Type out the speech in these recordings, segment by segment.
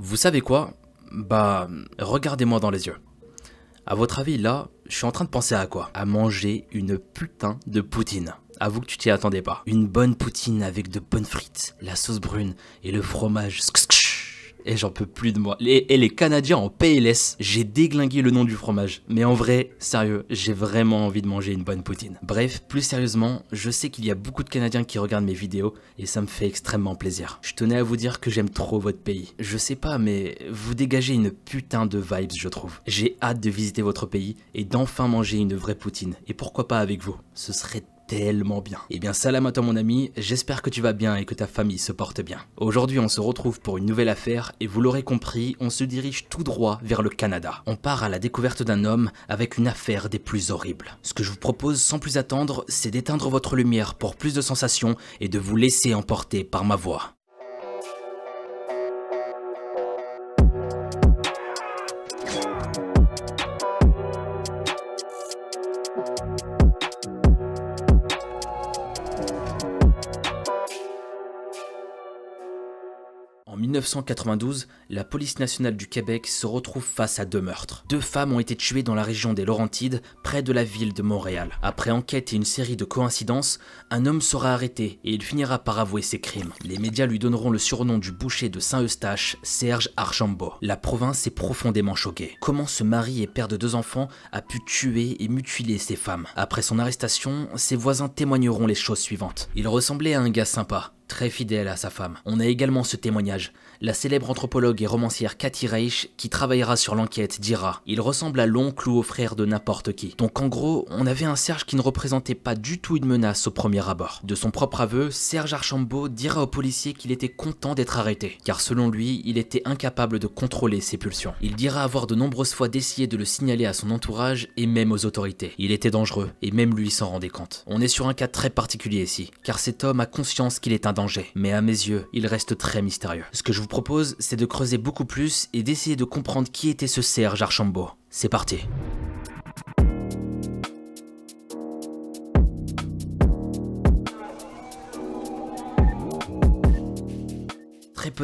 Vous savez quoi? Bah, regardez-moi dans les yeux. À votre avis, là, je suis en train de penser à quoi? À manger une putain de poutine. Avoue que tu t'y attendais pas. Une bonne poutine avec de bonnes frites, la sauce brune et le fromage et j'en peux plus de moi. Et, les Canadiens en PLS, j'ai déglingué le nom du fromage. Mais en vrai, sérieux, j'ai vraiment envie de manger une bonne poutine. Bref, plus sérieusement, je sais qu'il y a beaucoup de Canadiens qui regardent mes vidéos et ça me fait extrêmement plaisir. Je tenais à vous dire que j'aime trop votre pays. Je sais pas, mais vous dégagez une putain de vibes, je trouve. J'ai hâte de visiter votre pays et d'enfin manger une vraie poutine. Et pourquoi pas avec vous? Ce serait tellement bien. Eh bien salam à toi mon ami, j'espère que tu vas bien et que ta famille se porte bien. Aujourd'hui on se retrouve pour une nouvelle affaire et vous l'aurez compris, on se dirige tout droit vers le Canada. On part à la découverte d'un homme avec une affaire des plus horribles. Ce que je vous propose sans plus attendre, c'est d'éteindre votre lumière pour plus de sensations et de vous laisser emporter par ma voix. 1992, la police nationale du Québec se retrouve face à deux meurtres. Deux femmes ont été tuées dans la région des Laurentides, près de la ville de Montréal. Après enquête et une série de coïncidences, un homme sera arrêté et il finira par avouer ses crimes. Les médias lui donneront le surnom du boucher de Saint-Eustache, Serge Archambault. La province est profondément choquée. Comment ce mari et père de deux enfants a pu tuer et mutiler ces femmes? Après son arrestation, ses voisins témoigneront les choses suivantes. Il ressemblait à un gars sympa, très fidèle à sa femme. On a également ce témoignage. La célèbre anthropologue et romancière Cathy Reich, qui travaillera sur l'enquête, dira Il ressemble à l'oncle ou au frère de n'importe qui. Donc en gros, on avait un Serge qui ne représentait pas du tout une menace au premier abord. De son propre aveu, Serge Archambault dira aux policiers qu'il était content d'être arrêté, car selon lui, il était incapable de contrôler ses pulsions. Il dira avoir de nombreuses fois d'essayer de le signaler à son entourage et même aux autorités. Il était dangereux, et même lui s'en rendait compte. On est sur un cas très particulier ici, car cet homme a conscience qu'il est un mais à mes yeux, il reste très mystérieux. Ce que je vous propose, c'est de creuser beaucoup plus et d'essayer de comprendre qui était ce Serge Archambault. C'est parti.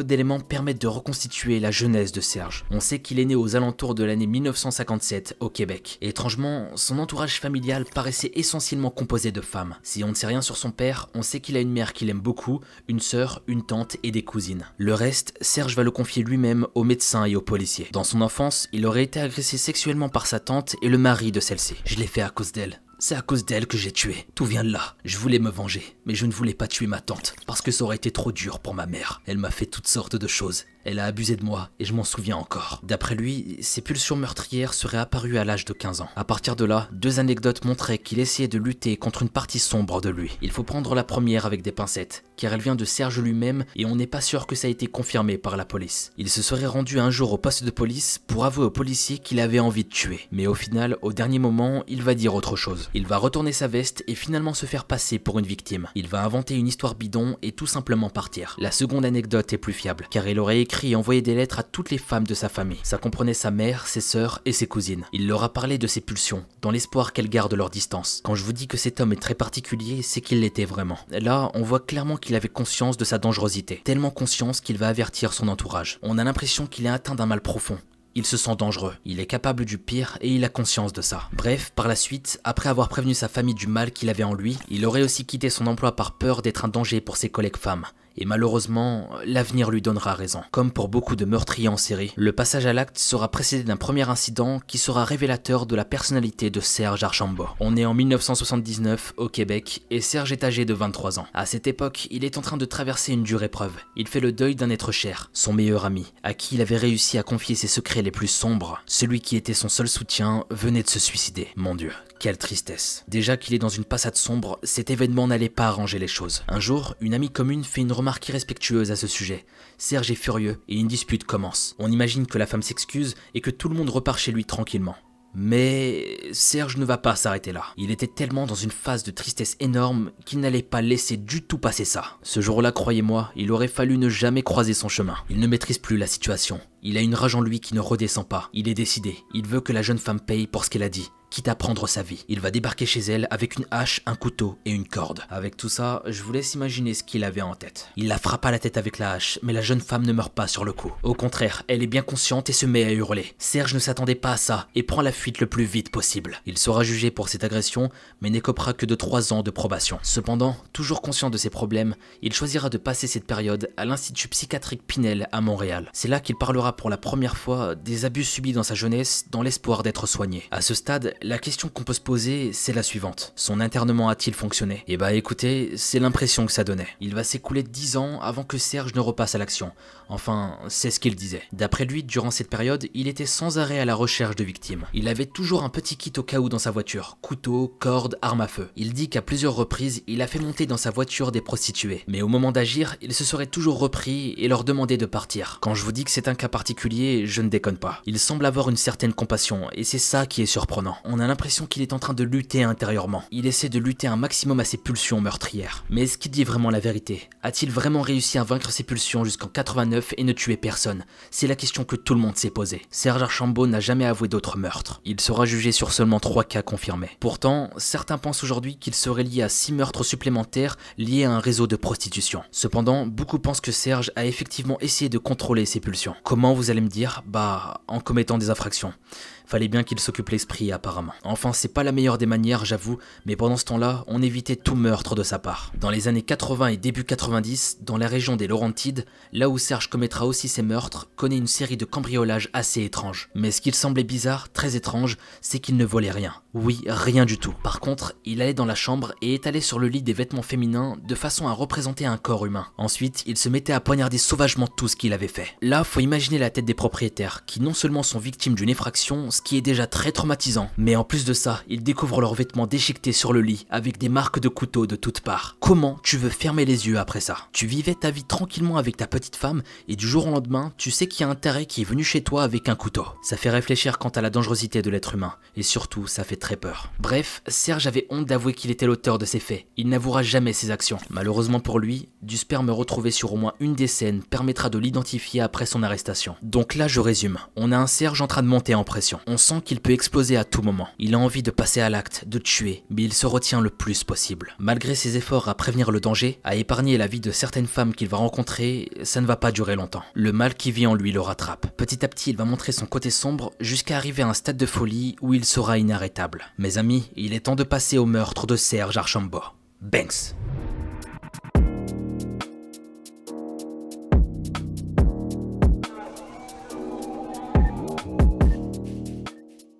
D'éléments permettent de reconstituer la jeunesse de Serge. On sait qu'il est né aux alentours de l'année 1957 au Québec. Étrangement, son entourage familial paraissait essentiellement composé de femmes. Si on ne sait rien sur son père, on sait qu'il a une mère qu'il aime beaucoup, une sœur, une tante et des cousines. Le reste, Serge va le confier lui-même aux médecins et aux policiers. Dans son enfance, il aurait été agressé sexuellement par sa tante et le mari de celle-ci. Je l'ai fait à cause d'elle. C'est à cause d'elle que j'ai tué. Tout vient de là. Je voulais me venger, mais je ne voulais pas tuer ma tante, parce que ça aurait été trop dur pour ma mère. Elle m'a fait toutes sortes de choses. Elle a abusé de moi, et je m'en souviens encore. D'après lui, ses pulsions meurtrières seraient apparues à l'âge de 15 ans. À partir de là, deux anecdotes montraient qu'il essayait de lutter contre une partie sombre de lui. Il faut prendre la première avec des pincettes, car elle vient de Serge lui-même, et on n'est pas sûr que ça a été confirmé par la police. Il se serait rendu un jour au poste de police pour avouer au policier qu'il avait envie de tuer. Mais au final, au dernier moment, il va dire autre chose. Il va retourner sa veste et finalement se faire passer pour une victime. Il va inventer une histoire bidon et tout simplement partir. La seconde anecdote est plus fiable, car il aurait écrit et envoyé des lettres à toutes les femmes de sa famille. Ça comprenait sa mère, ses sœurs et ses cousines. Il leur a parlé de ses pulsions, dans l'espoir qu'elles gardent leur distance. Quand je vous dis que cet homme est très particulier, c'est qu'il l'était vraiment. Là, on voit clairement qu'il avait conscience de sa dangerosité. Tellement conscience qu'il va avertir son entourage. On a l'impression qu'il est atteint d'un mal profond, il se sent dangereux, il est capable du pire et il a conscience de ça. Bref, par la suite, après avoir prévenu sa famille du mal qu'il avait en lui, il aurait aussi quitté son emploi par peur d'être un danger pour ses collègues femmes. Et malheureusement, l'avenir lui donnera raison. Comme pour beaucoup de meurtriers en série, le passage à l'acte sera précédé d'un premier incident qui sera révélateur de la personnalité de Serge Archambault. On est en 1979 au Québec et Serge est âgé de 23 ans. À cette époque, il est en train de traverser une dure épreuve. Il fait le deuil d'un être cher, son meilleur ami, à qui il avait réussi à confier ses secrets les plus sombres. Celui qui était son seul soutien venait de se suicider. Mon dieu, quelle tristesse. Déjà qu'il est dans une passade sombre, cet événement n'allait pas arranger les choses. Un jour, une amie commune fait une remarque irrespectueuse à ce sujet. Serge est furieux et une dispute commence. On imagine que la femme s'excuse et que tout le monde repart chez lui tranquillement. Mais Serge ne va pas s'arrêter là. Il était tellement dans une phase de tristesse énorme qu'il n'allait pas laisser du tout passer ça. Ce jour-là, croyez-moi, il aurait fallu ne jamais croiser son chemin. Il ne maîtrise plus la situation. Il a une rage en lui qui ne redescend pas. Il est décidé. Il veut que la jeune femme paye pour ce qu'elle a dit quitte à prendre sa vie. Il va débarquer chez elle avec une hache, un couteau et une corde. Avec tout ça, je vous laisse imaginer ce qu'il avait en tête. Il la frappe à la tête avec la hache, mais la jeune femme ne meurt pas sur le coup. Au contraire, elle est bien consciente et se met à hurler. Serge ne s'attendait pas à ça et prend la fuite le plus vite possible. Il sera jugé pour cette agression, mais n'écopera que de 3 ans de probation. Cependant, toujours conscient de ses problèmes, il choisira de passer cette période à l'Institut psychiatrique Pinel à Montréal. C'est là qu'il parlera pour la première fois des abus subis dans sa jeunesse dans l'espoir d'être soigné. À ce stade, la question qu'on peut se poser, c'est la suivante. Son internement a-t-il fonctionné? Eh bah écoutez, c'est l'impression que ça donnait. Il va s'écouler 10 ans avant que Serge ne repasse à l'action. Enfin, c'est ce qu'il disait. D'après lui, durant cette période, il était sans arrêt à la recherche de victimes. Il avait toujours un petit kit au cas où dans sa voiture. Couteau, corde, arme à feu. Il dit qu'à plusieurs reprises, il a fait monter dans sa voiture des prostituées. Mais au moment d'agir, il se serait toujours repris et leur demandait de partir. Quand je vous dis que c'est un cas particulier, je ne déconne pas. Il semble avoir une certaine compassion, et c'est ça qui est surprenant. On a l'impression qu'il est en train de lutter intérieurement. Il essaie de lutter un maximum à ses pulsions meurtrières. Mais est-ce qu'il dit vraiment la vérité? A-t-il vraiment réussi à vaincre ses pulsions jusqu'en 89 et ne tuer personne? C'est la question que tout le monde s'est posée. Serge Archambault n'a jamais avoué d'autres meurtres. Il sera jugé sur seulement 3 cas confirmés. Pourtant, certains pensent aujourd'hui qu'il serait lié à 6 meurtres supplémentaires liés à un réseau de prostitution. Cependant, beaucoup pensent que Serge a effectivement essayé de contrôler ses pulsions. Comment vous allez me dire? Bah, en commettant des infractions. Fallait bien qu'il s'occupe l'esprit apparemment. Enfin, c'est pas la meilleure des manières, j'avoue, mais pendant ce temps-là, on évitait tout meurtre de sa part. Dans les années 80 et début 90, dans la région des Laurentides, là où Serge commettra aussi ses meurtres, connaît une série de cambriolages assez étranges. Mais ce qu'il semblait bizarre, très étrange, c'est qu'il ne volait rien. Oui, rien du tout. Par contre, il allait dans la chambre et étalait sur le lit des vêtements féminins de façon à représenter un corps humain. Ensuite, il se mettait à poignarder sauvagement tout ce qu'il avait fait. Là, faut imaginer la tête des propriétaires, qui non seulement sont victimes d'une effraction, ce qui est déjà très traumatisant, mais en plus de ça, ils découvrent leurs vêtements déchiquetés sur le lit, avec des marques de couteaux de toutes parts. Comment tu veux fermer les yeux après ça? Tu vivais ta vie tranquillement avec ta petite femme, et du jour au lendemain, tu sais qu'il y a un taré qui est venu chez toi avec un couteau. Ça fait réfléchir quant à la dangerosité de l'être humain, et surtout, ça fait peur. Bref, Serge avait honte d'avouer qu'il était l'auteur de ces faits. Il n'avouera jamais ses actions. Malheureusement pour lui, du sperme retrouvé sur au moins une des scènes permettra de l'identifier après son arrestation. Donc là, je résume. On a un Serge en train de monter en pression. On sent qu'il peut exploser à tout moment. Il a envie de passer à l'acte, de tuer, mais il se retient le plus possible. Malgré ses efforts à prévenir le danger, à épargner la vie de certaines femmes qu'il va rencontrer, ça ne va pas durer longtemps. Le mal qui vit en lui le rattrape. Petit à petit, il va montrer son côté sombre jusqu'à arriver à un stade de folie où il sera inarrêtable. Mes amis, il est temps de passer au meurtre de Serge Archambault. Banks.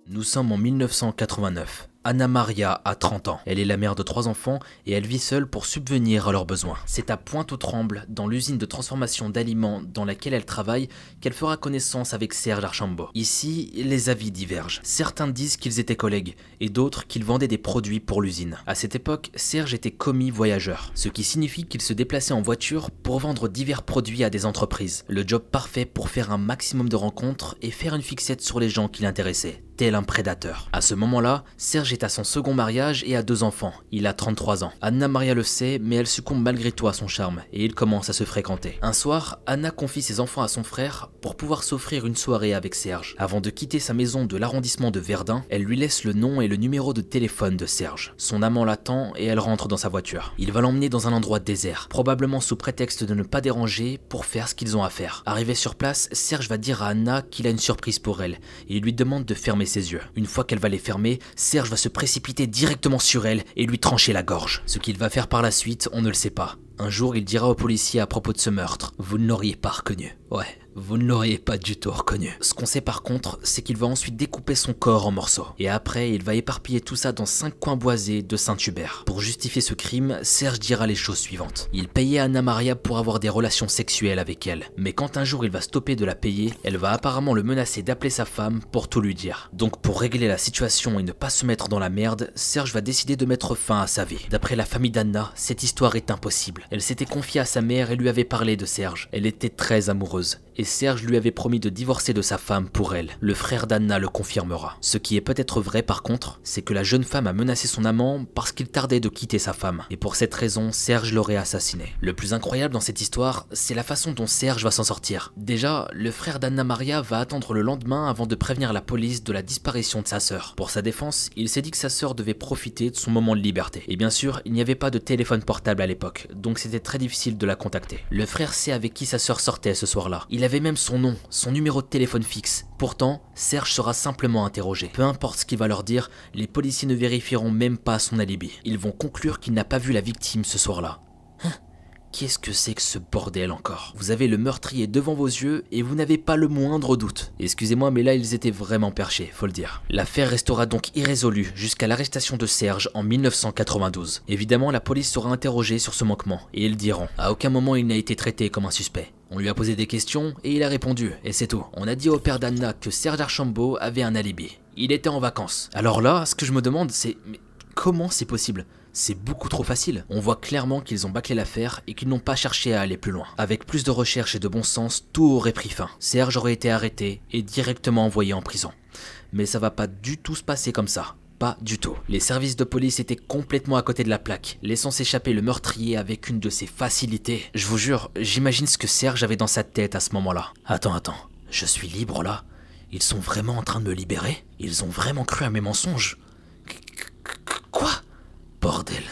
Nous sommes en 1989. Anna Maria a 30 ans. Elle est la mère de trois enfants et elle vit seule pour subvenir à leurs besoins. C'est à Pointe-aux-Trembles, dans l'usine de transformation d'aliments dans laquelle elle travaille, qu'elle fera connaissance avec Serge Archambault. Ici, les avis divergent. Certains disent qu'ils étaient collègues et d'autres qu'ils vendaient des produits pour l'usine. À cette époque, Serge était commis voyageur, ce qui signifie qu'il se déplaçait en voiture pour vendre divers produits à des entreprises. Le job parfait pour faire un maximum de rencontres et faire une fixette sur les gens qui l'intéressaient tel un prédateur. À ce moment-là, Serge est à son second mariage et a deux enfants. Il a 33 ans. Anna Maria le sait, mais elle succombe malgré tout à son charme et ils commencent à se fréquenter. Un soir, Anna confie ses enfants à son frère pour pouvoir s'offrir une soirée avec Serge. Avant de quitter sa maison de l'arrondissement de Verdun, elle lui laisse le nom et le numéro de téléphone de Serge. Son amant l'attend et elle rentre dans sa voiture. Il va l'emmener dans un endroit désert, probablement sous prétexte de ne pas déranger pour faire ce qu'ils ont à faire. Arrivé sur place, Serge va dire à Anna qu'il a une surprise pour elle et il lui demande de fermer ses yeux. Une fois qu'elle va les fermer, Serge va précipiter directement sur elle et lui trancher la gorge. Ce qu'il va faire par la suite, on ne le sait pas. Un jour, il dira aux policiers à propos de ce meurtre Vous ne l'auriez pas reconnu. Ouais, vous ne l'auriez pas du tout reconnu. Ce qu'on sait par contre, c'est qu'il va ensuite découper son corps en morceaux. Et après, il va éparpiller tout ça dans cinq coins boisés de Saint-Hubert. Pour justifier ce crime, Serge dira les choses suivantes. Il payait Anna Maria pour avoir des relations sexuelles avec elle. Mais quand un jour il va stopper de la payer, elle va apparemment le menacer d'appeler sa femme pour tout lui dire. Donc pour régler la situation et ne pas se mettre dans la merde, Serge va décider de mettre fin à sa vie. D'après la famille d'Anna, cette histoire est impossible. Elle s'était confiée à sa mère et lui avait parlé de Serge. Elle était très amoureuse. Et Serge lui avait promis de divorcer de sa femme pour elle. Le frère d'Anna le confirmera. Ce qui est peut-être vrai par contre, c'est que la jeune femme a menacé son amant parce qu'il tardait de quitter sa femme. Et pour cette raison, Serge l'aurait assassiné. Le plus incroyable dans cette histoire, c'est la façon dont Serge va s'en sortir. Déjà, le frère d'Anna Maria va attendre le lendemain avant de prévenir la police de la disparition de sa sœur. Pour sa défense, il s'est dit que sa sœur devait profiter de son moment de liberté. Et bien sûr, il n'y avait pas de téléphone portable à l'époque, donc c'était très difficile de la contacter. Le frère sait avec qui sa sœur sortait ce soir-là. Avait même son nom, son numéro de téléphone fixe. Pourtant, Serge sera simplement interrogé. Peu importe ce qu'il va leur dire, les policiers ne vérifieront même pas son alibi. Ils vont conclure qu'il n'a pas vu la victime ce soir-là. Qu'est-ce que c'est que ce bordel encore? Vous avez le meurtrier devant vos yeux et vous n'avez pas le moindre doute. Excusez-moi, mais là ils étaient vraiment perchés, faut le dire. L'affaire restera donc irrésolue jusqu'à l'arrestation de Serge en 1992. Évidemment, la police sera interrogée sur ce manquement et ils diront à aucun moment il n'a été traité comme un suspect. On lui a posé des questions et il a répondu, et c'est tout. On a dit au père d'Anna que Serge Archambault avait un alibi. Il était en vacances. Alors là, ce que je me demande, c'est mais comment c'est possible? C'est beaucoup trop facile. On voit clairement qu'ils ont bâclé l'affaire et qu'ils n'ont pas cherché à aller plus loin. Avec plus de recherche et de bon sens, tout aurait pris fin. Serge aurait été arrêté et directement envoyé en prison. Mais ça va pas du tout se passer comme ça. Pas du tout. Les services de police étaient complètement à côté de la plaque, laissant s'échapper le meurtrier avec une de ses facilités. Je vous jure, j'imagine ce que Serge avait dans sa tête à ce moment-là. Attends, attends, je suis libre là Ils sont vraiment en train de me libérer? Ils ont vraiment cru à mes mensonges? Quoi? Bordel,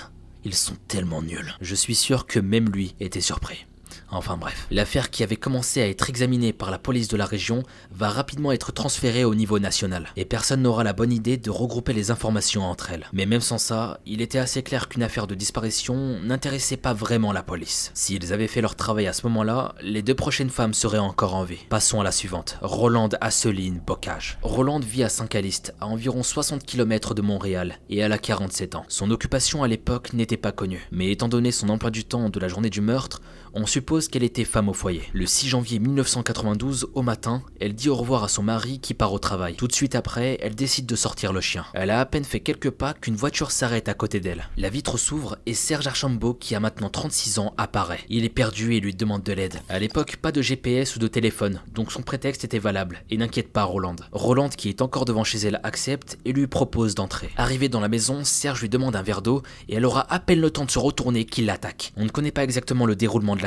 ils sont tellement nuls. Je suis sûr que même lui était surpris. Enfin bref, l'affaire qui avait commencé à être examinée par la police de la région va rapidement être transférée au niveau national, et personne n'aura la bonne idée de regrouper les informations entre elles. Mais même sans ça, il était assez clair qu'une affaire de disparition n'intéressait pas vraiment la police. S'ils avaient fait leur travail à ce moment-là, les deux prochaines femmes seraient encore en vie. Passons à la suivante, Rolande Asseline Bocage. Rolande vit à Saint-Caliste, à environ 60 km de Montréal, et elle a 47 ans. Son occupation à l'époque n'était pas connue, mais étant donné son emploi du temps de la journée du meurtre, on suppose qu'elle était femme au foyer. Le 6 janvier 1992, au matin, elle dit au revoir à son mari qui part au travail. Tout de suite après, elle décide de sortir le chien. Elle a à peine fait quelques pas qu'une voiture s'arrête à côté d'elle. La vitre s'ouvre et Serge Archambault, qui a maintenant 36 ans, apparaît. Il est perdu et lui demande de l'aide. À l'époque, pas de GPS ou de téléphone, donc son prétexte était valable et n'inquiète pas Roland. Roland, qui est encore devant chez elle, accepte et lui propose d'entrer. Arrivé dans la maison, Serge lui demande un verre d'eau et elle aura à peine le temps de se retourner qu'il l'attaque. On ne connaît pas exactement le déroulement de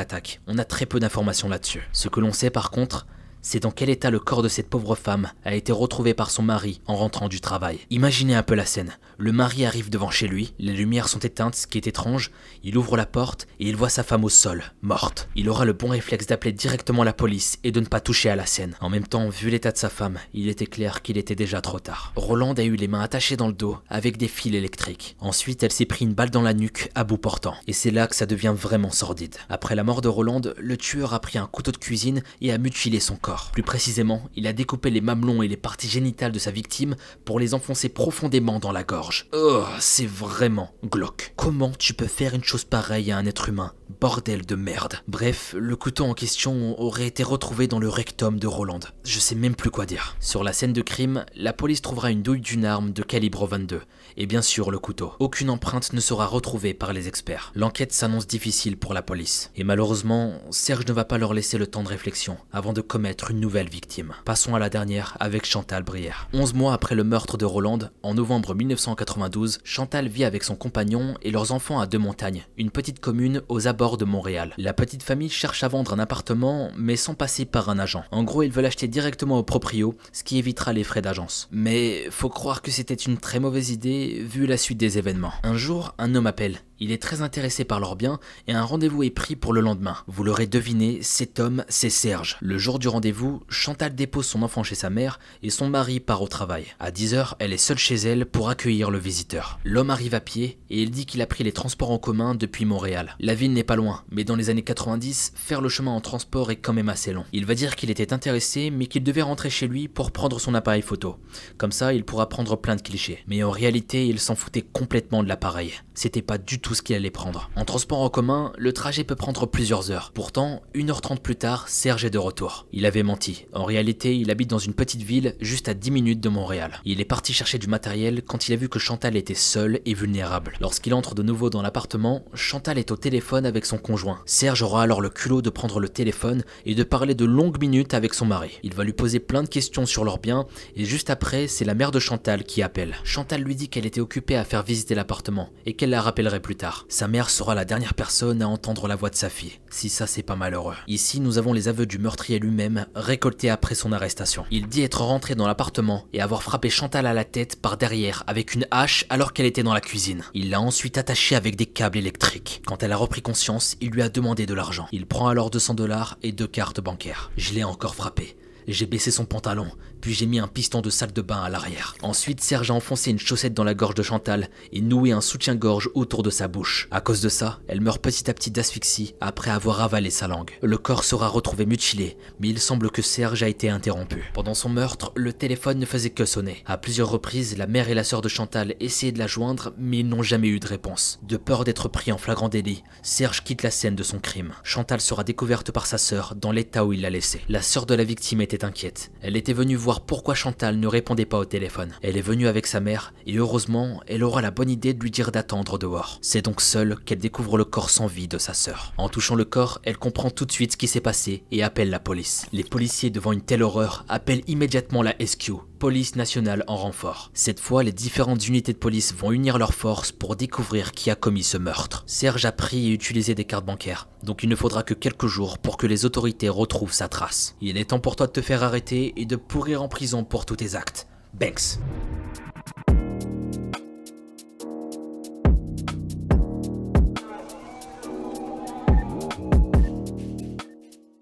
On a très peu d'informations là-dessus. Ce que l'on sait par contre, c'est dans quel état le corps de cette pauvre femme a été retrouvé par son mari en rentrant du travail. Imaginez un peu la scène. Le mari arrive devant chez lui, les lumières sont éteintes, ce qui est étrange, il ouvre la porte et il voit sa femme au sol, morte. Il aura le bon réflexe d'appeler directement la police et de ne pas toucher à la scène. En même temps, vu l'état de sa femme, il était clair qu'il était déjà trop tard. Roland a eu les mains attachées dans le dos avec des fils électriques. Ensuite, elle s'est pris une balle dans la nuque à bout portant. Et c'est là que ça devient vraiment sordide. Après la mort de Roland, le tueur a pris un couteau de cuisine et a mutilé son corps. Plus précisément, il a découpé les mamelons et les parties génitales de sa victime pour les enfoncer profondément dans la gorge. Oh, c'est vraiment glauque. Comment tu peux faire une chose pareille à un être humain? Bordel de merde. Bref, le couteau en question aurait été retrouvé dans le rectum de Roland. Je sais même plus quoi dire. Sur la scène de crime, la police trouvera une douille d'une arme de calibre 22 et bien sûr le couteau. Aucune empreinte ne sera retrouvée par les experts. L'enquête s'annonce difficile pour la police. Et malheureusement, Serge ne va pas leur laisser le temps de réflexion avant de commettre une nouvelle victime. Passons à la dernière avec Chantal Brière. 11 mois après le meurtre de Roland, en novembre 1992, Chantal vit avec son compagnon et leurs enfants à Deux Montagnes, une petite commune aux abords de Montréal. La petite famille cherche à vendre un appartement, mais sans passer par un agent. En gros, ils veulent acheter directement au proprio, ce qui évitera les frais d'agence. Mais faut croire que c'était une très mauvaise idée vu la suite des événements. Un jour, un homme appelle. Il est très intéressé par leurs biens et un rendez-vous est pris pour le lendemain. Vous l'aurez deviné, cet homme, c'est Serge. Le jour du rendez-vous, Chantal dépose son enfant chez sa mère et son mari part au travail. À 10h, elle est seule chez elle pour accueillir le visiteur. L'homme arrive à pied et il dit qu'il a pris les transports en commun depuis Montréal. La ville n'est pas loin, mais dans les années 90, faire le chemin en transport est quand même assez long. Il va dire qu'il était intéressé mais qu'il devait rentrer chez lui pour prendre son appareil photo. Comme ça, il pourra prendre plein de clichés. Mais en réalité, il s'en foutait complètement de l'appareil. C'était pas du tout ce qu'il allait prendre. En transport en commun, le trajet peut prendre plusieurs heures. Pourtant, 1h30 plus tard, Serge est de retour. Il avait menti. En réalité, il habite dans une petite ville juste à 10 minutes de Montréal. Il est parti chercher du matériel quand il a vu que Chantal était seule et vulnérable. Lorsqu'il entre de nouveau dans l'appartement, Chantal est au téléphone avec son conjoint. Serge aura alors le culot de prendre le téléphone et de parler de longues minutes avec son mari. Il va lui poser plein de questions sur leurs biens et juste après, c'est la mère de Chantal qui appelle. Chantal lui dit qu'elle était occupée à faire visiter l'appartement et qu'elle la rappellerait plus tard. Sa mère sera la dernière personne à entendre la voix de sa fille. Si ça c'est pas malheureux. Ici, nous avons les aveux du meurtrier lui-même récoltés après son arrestation. Il dit être rentré dans l'appartement et avoir frappé Chantal à la tête par derrière avec une hache alors qu'elle était dans la cuisine. Il l'a ensuite attachée avec des câbles électriques. Quand elle a repris conscience, il lui a demandé de l'argent. Il prend alors 200 dollars et deux cartes bancaires. Je l'ai encore frappé. J'ai baissé son pantalon, puis j'ai mis un piston de salle de bain à l'arrière. Ensuite, Serge a enfoncé une chaussette dans la gorge de Chantal et noué un soutien-gorge autour de sa bouche. À cause de ça, elle meurt petit à petit d'asphyxie après avoir avalé sa langue. Le corps sera retrouvé mutilé, mais il semble que Serge a été interrompu. Pendant son meurtre, le téléphone ne faisait que sonner. À plusieurs reprises, la mère et la sœur de Chantal essayaient de la joindre, mais ils n'ont jamais eu de réponse. De peur d'être pris en flagrant délit, Serge quitte la scène de son crime. Chantal sera découverte par sa sœur dans l'état où il l'a laissée. La sœur de la victime était inquiète. Elle était venue voir pourquoi Chantal ne répondait pas au téléphone. Elle est venue avec sa mère et heureusement, elle aura la bonne idée de lui dire d'attendre dehors. C'est donc seule qu'elle découvre le corps sans vie de sa sœur. En touchant le corps, elle comprend tout de suite ce qui s'est passé et appelle la police. Les policiers devant une telle horreur appellent immédiatement la SQ, police nationale en renfort. Cette fois, les différentes unités de police vont unir leurs forces pour découvrir qui a commis ce meurtre. Serge a pris et utilisé des cartes bancaires, donc il ne faudra que quelques jours pour que les autorités retrouvent sa trace. Il est temps pour toi de te faire arrêter et de pourrir en prison pour tous tes actes. Banks.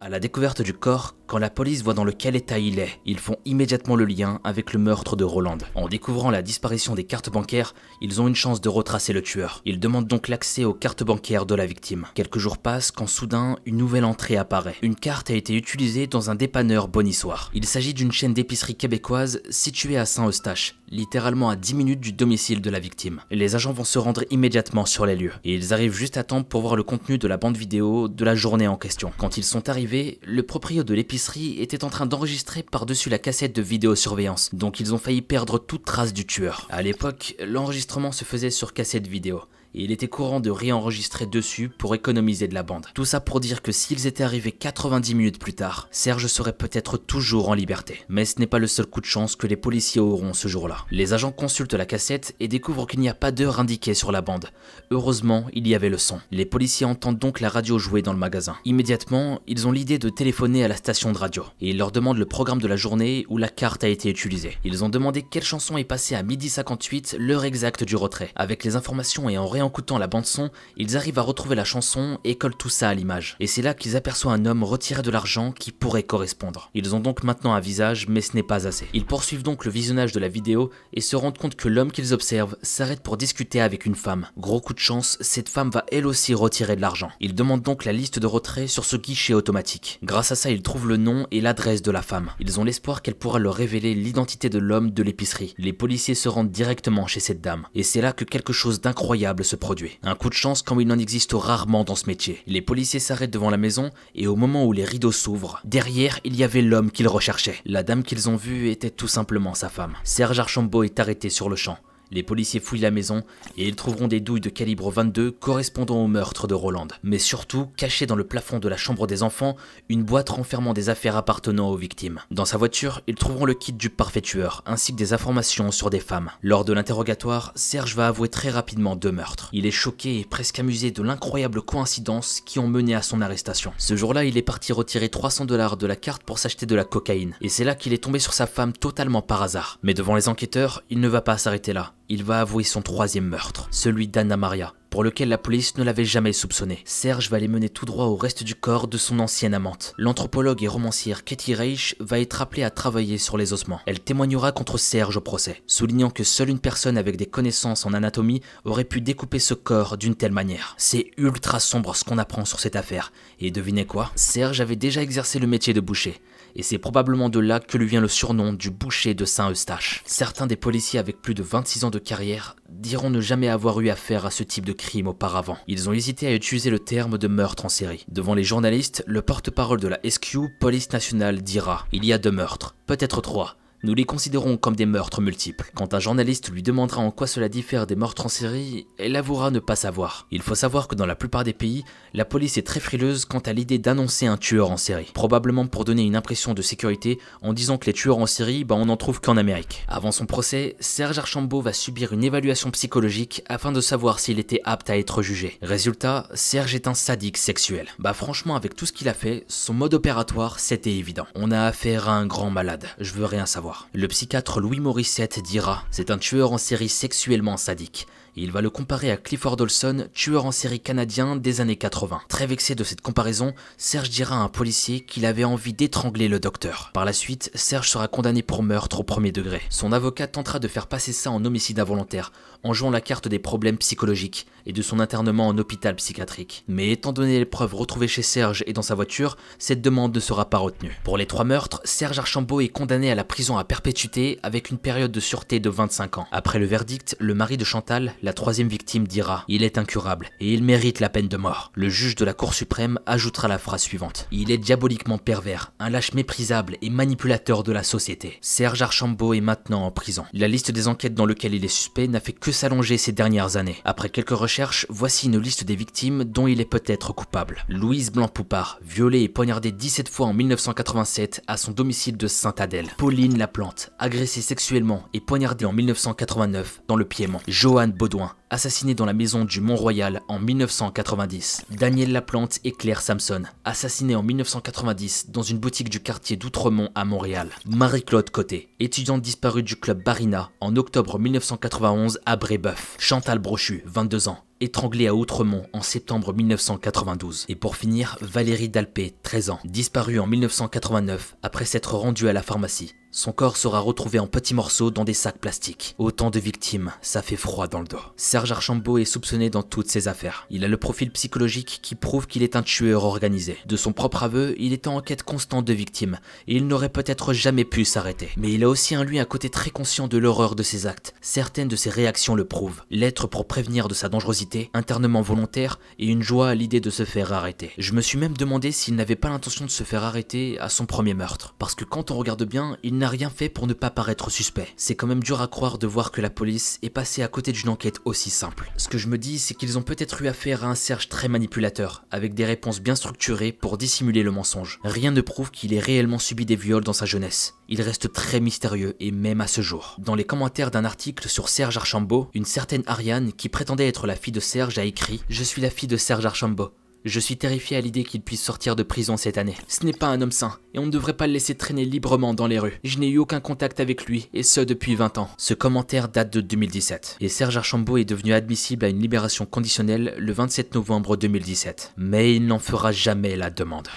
À la découverte du corps, quand la police voit dans lequel état il est, ils font immédiatement le lien avec le meurtre de Roland. En découvrant la disparition des cartes bancaires, ils ont une chance de retracer le tueur. Ils demandent donc l'accès aux cartes bancaires de la victime. Quelques jours passent quand soudain, une nouvelle entrée apparaît. Une carte a été utilisée dans un dépanneur bonissoir. Il s'agit d'une chaîne d'épicerie québécoise située à Saint-Eustache, littéralement à 10 minutes du domicile de la victime. Les agents vont se rendre immédiatement sur les lieux, et ils arrivent juste à temps pour voir le contenu de la bande vidéo de la journée en question. Quand ils sont arrivés, le proprio de l'épicerie était en train d'enregistrer par-dessus la cassette de vidéosurveillance, donc ils ont failli perdre toute trace du tueur. À l'époque, l'enregistrement se faisait sur cassette vidéo et il était courant de réenregistrer dessus pour économiser de la bande. Tout ça pour dire que s'ils étaient arrivés 90 minutes plus tard, Serge serait peut-être toujours en liberté. Mais ce n'est pas le seul coup de chance que les policiers auront ce jour-là. Les agents consultent la cassette et découvrent qu'il n'y a pas d'heure indiquée sur la bande. Heureusement, il y avait le son. Les policiers entendent donc la radio jouer dans le magasin. Immédiatement, ils ont l'idée de téléphoner à la station de radio et ils leur demandent le programme de la journée où la carte a été utilisée. Ils ont demandé quelle chanson est passée à midi 58, l'heure exacte du retrait. Avec les informations et en réen écoutant la bande son, ils arrivent à retrouver la chanson et collent tout ça à l'image. Et c'est là qu'ils aperçoivent un homme retirer de l'argent qui pourrait correspondre. Ils ont donc maintenant un visage, mais ce n'est pas assez. Ils poursuivent donc le visionnage de la vidéo et se rendent compte que l'homme qu'ils observent s'arrête pour discuter avec une femme. Gros coup de chance, cette femme va elle aussi retirer de l'argent. Ils demandent donc la liste de retrait sur ce guichet automatique. Grâce à ça, ils trouvent le nom et l'adresse de la femme. Ils ont l'espoir qu'elle pourra leur révéler l'identité de l'homme de l'épicerie. Les policiers se rendent directement chez cette dame. Et c'est là que quelque chose d'incroyable se produit. Un coup de chance comme il en existe rarement dans ce métier. Les policiers s'arrêtent devant la maison et au moment où les rideaux s'ouvrent, derrière il y avait l'homme qu'ils recherchaient. La dame qu'ils ont vue était tout simplement sa femme. Serge Archambault est arrêté sur le champ. Les policiers fouillent la maison et ils trouveront des douilles de calibre 22 correspondant au meurtre de Roland. Mais surtout, caché dans le plafond de la chambre des enfants, une boîte renfermant des affaires appartenant aux victimes. Dans sa voiture, ils trouveront le kit du parfait tueur, ainsi que des informations sur des femmes. Lors de l'interrogatoire, Serge va avouer très rapidement deux meurtres. Il est choqué et presque amusé de l'incroyable coïncidence qui ont mené à son arrestation. Ce jour-là, il est parti retirer 300 dollars de la carte pour s'acheter de la cocaïne. Et c'est là qu'il est tombé sur sa femme totalement par hasard. Mais devant les enquêteurs, il ne va pas s'arrêter là il va avouer son troisième meurtre, celui d'Anna Maria, pour lequel la police ne l'avait jamais soupçonné. Serge va les mener tout droit au reste du corps de son ancienne amante. L'anthropologue et romancière Katie Reich va être appelée à travailler sur les ossements. Elle témoignera contre Serge au procès, soulignant que seule une personne avec des connaissances en anatomie aurait pu découper ce corps d'une telle manière. C'est ultra sombre ce qu'on apprend sur cette affaire. Et devinez quoi? Serge avait déjà exercé le métier de boucher et c'est probablement de là que lui vient le surnom du boucher de Saint-Eustache. Certains des policiers avec plus de 26 ans de carrière diront ne jamais avoir eu affaire à ce type de crime auparavant. Ils ont hésité à utiliser le terme de meurtre en série. Devant les journalistes, le porte-parole de la SQ, Police Nationale, dira « Il y a deux meurtres, peut-être trois, nous les considérons comme des meurtres multiples. Quand un journaliste lui demandera en quoi cela diffère des meurtres en série, elle avouera ne pas savoir. Il faut savoir que dans la plupart des pays, la police est très frileuse quant à l'idée d'annoncer un tueur en série. Probablement pour donner une impression de sécurité en disant que les tueurs en série, bah on n'en trouve qu'en Amérique. Avant son procès, Serge Archambault va subir une évaluation psychologique afin de savoir s'il était apte à être jugé. Résultat, Serge est un sadique sexuel. Bah franchement avec tout ce qu'il a fait, son mode opératoire c'était évident. On a affaire à un grand malade, je veux rien savoir. Le psychiatre Louis Morissette dira C'est un tueur en série sexuellement sadique il va le comparer à Clifford Olson, tueur en série canadien des années 80. Très vexé de cette comparaison, Serge dira à un policier qu'il avait envie d'étrangler le docteur. Par la suite, Serge sera condamné pour meurtre au premier degré. Son avocat tentera de faire passer ça en homicide involontaire, en jouant la carte des problèmes psychologiques et de son internement en hôpital psychiatrique. Mais étant donné les preuves retrouvées chez Serge et dans sa voiture, cette demande ne sera pas retenue. Pour les trois meurtres, Serge Archambault est condamné à la prison à perpétuité avec une période de sûreté de 25 ans. Après le verdict, le mari de Chantal, la troisième victime dira Il est incurable et il mérite la peine de mort. Le juge de la Cour suprême ajoutera la phrase suivante Il est diaboliquement pervers, un lâche méprisable et manipulateur de la société. Serge Archambault est maintenant en prison. La liste des enquêtes dans lesquelles il est suspect n'a fait que s'allonger ces dernières années. Après quelques recherches, voici une liste des victimes dont il est peut-être coupable. Louise Blanc-Poupard, violée et poignardée 17 fois en 1987 à son domicile de Sainte-Adèle. Pauline Laplante, agressée sexuellement et poignardée en 1989 dans le Piémont. Joanne Baudouin, assassiné dans la maison du Mont-Royal en 1990. Daniel Laplante et Claire Samson, assassinés en 1990 dans une boutique du quartier d'Outremont à Montréal. Marie-Claude Côté, étudiante disparue du club Barina en octobre 1991 à Brébeuf. Chantal Brochu, 22 ans, étranglée à Outremont en septembre 1992. Et pour finir, Valérie Dalpé, 13 ans, disparue en 1989 après s'être rendue à la pharmacie. Son corps sera retrouvé en petits morceaux dans des sacs plastiques. Autant de victimes, ça fait froid dans le dos. Serge Archambault est soupçonné dans toutes ces affaires. Il a le profil psychologique qui prouve qu'il est un tueur organisé. De son propre aveu, il est en enquête constante de victimes, et il n'aurait peut-être jamais pu s'arrêter. Mais il a aussi en lui un côté très conscient de l'horreur de ses actes. Certaines de ses réactions le prouvent. L'être pour prévenir de sa dangerosité, internement volontaire, et une joie à l'idée de se faire arrêter. Je me suis même demandé s'il n'avait pas l'intention de se faire arrêter à son premier meurtre. Parce que quand on regarde bien, il n'a rien fait pour ne pas paraître suspect. C'est quand même dur à croire de voir que la police est passée à côté d'une enquête aussi simple. Ce que je me dis, c'est qu'ils ont peut-être eu affaire à un Serge très manipulateur, avec des réponses bien structurées pour dissimuler le mensonge. Rien ne prouve qu'il ait réellement subi des viols dans sa jeunesse. Il reste très mystérieux et même à ce jour. Dans les commentaires d'un article sur Serge Archambault, une certaine Ariane, qui prétendait être la fille de Serge, a écrit « Je suis la fille de Serge Archambault. Je suis terrifié à l'idée qu'il puisse sortir de prison cette année. Ce n'est pas un homme sain, et on ne devrait pas le laisser traîner librement dans les rues. Je n'ai eu aucun contact avec lui, et ce depuis 20 ans. Ce commentaire date de 2017, et Serge Archambault est devenu admissible à une libération conditionnelle le 27 novembre 2017. Mais il n'en fera jamais la demande.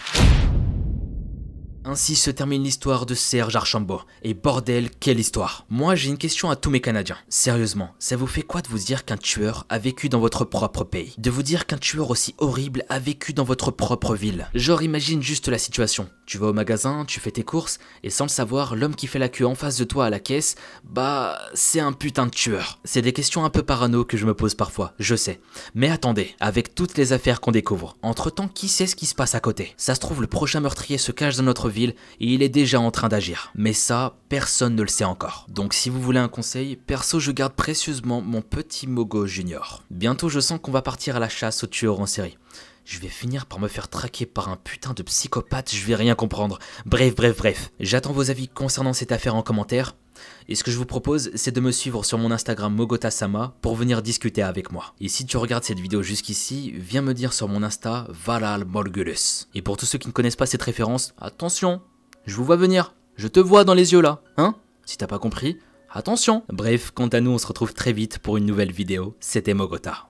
Ainsi se termine l'histoire de Serge Archambault. Et bordel, quelle histoire Moi, j'ai une question à tous mes Canadiens. Sérieusement, ça vous fait quoi de vous dire qu'un tueur a vécu dans votre propre pays? De vous dire qu'un tueur aussi horrible a vécu dans votre propre ville? Genre, imagine juste la situation. Tu vas au magasin, tu fais tes courses, et sans le savoir, l'homme qui fait la queue en face de toi à la caisse, bah, c'est un putain de tueur. C'est des questions un peu parano que je me pose parfois, je sais. Mais attendez, avec toutes les affaires qu'on découvre, entre-temps, qui sait ce qui se passe à côté? Ça se trouve, le prochain meurtrier se cache dans notre ville et il est déjà en train d'agir. Mais ça, personne ne le sait encore. Donc si vous voulez un conseil, perso je garde précieusement mon petit Mogo Junior. Bientôt je sens qu'on va partir à la chasse aux tueurs en série. Je vais finir par me faire traquer par un putain de psychopathe, je vais rien comprendre. Bref, bref, bref. J'attends vos avis concernant cette affaire en commentaire. Et ce que je vous propose, c'est de me suivre sur mon Instagram Mogotasama pour venir discuter avec moi. Et si tu regardes cette vidéo jusqu'ici, viens me dire sur mon Insta Valal Morgulus. Et pour tous ceux qui ne connaissent pas cette référence, attention, je vous vois venir. Je te vois dans les yeux là, hein? Si t'as pas compris, attention. Bref, quant à nous, on se retrouve très vite pour une nouvelle vidéo. C'était Mogota.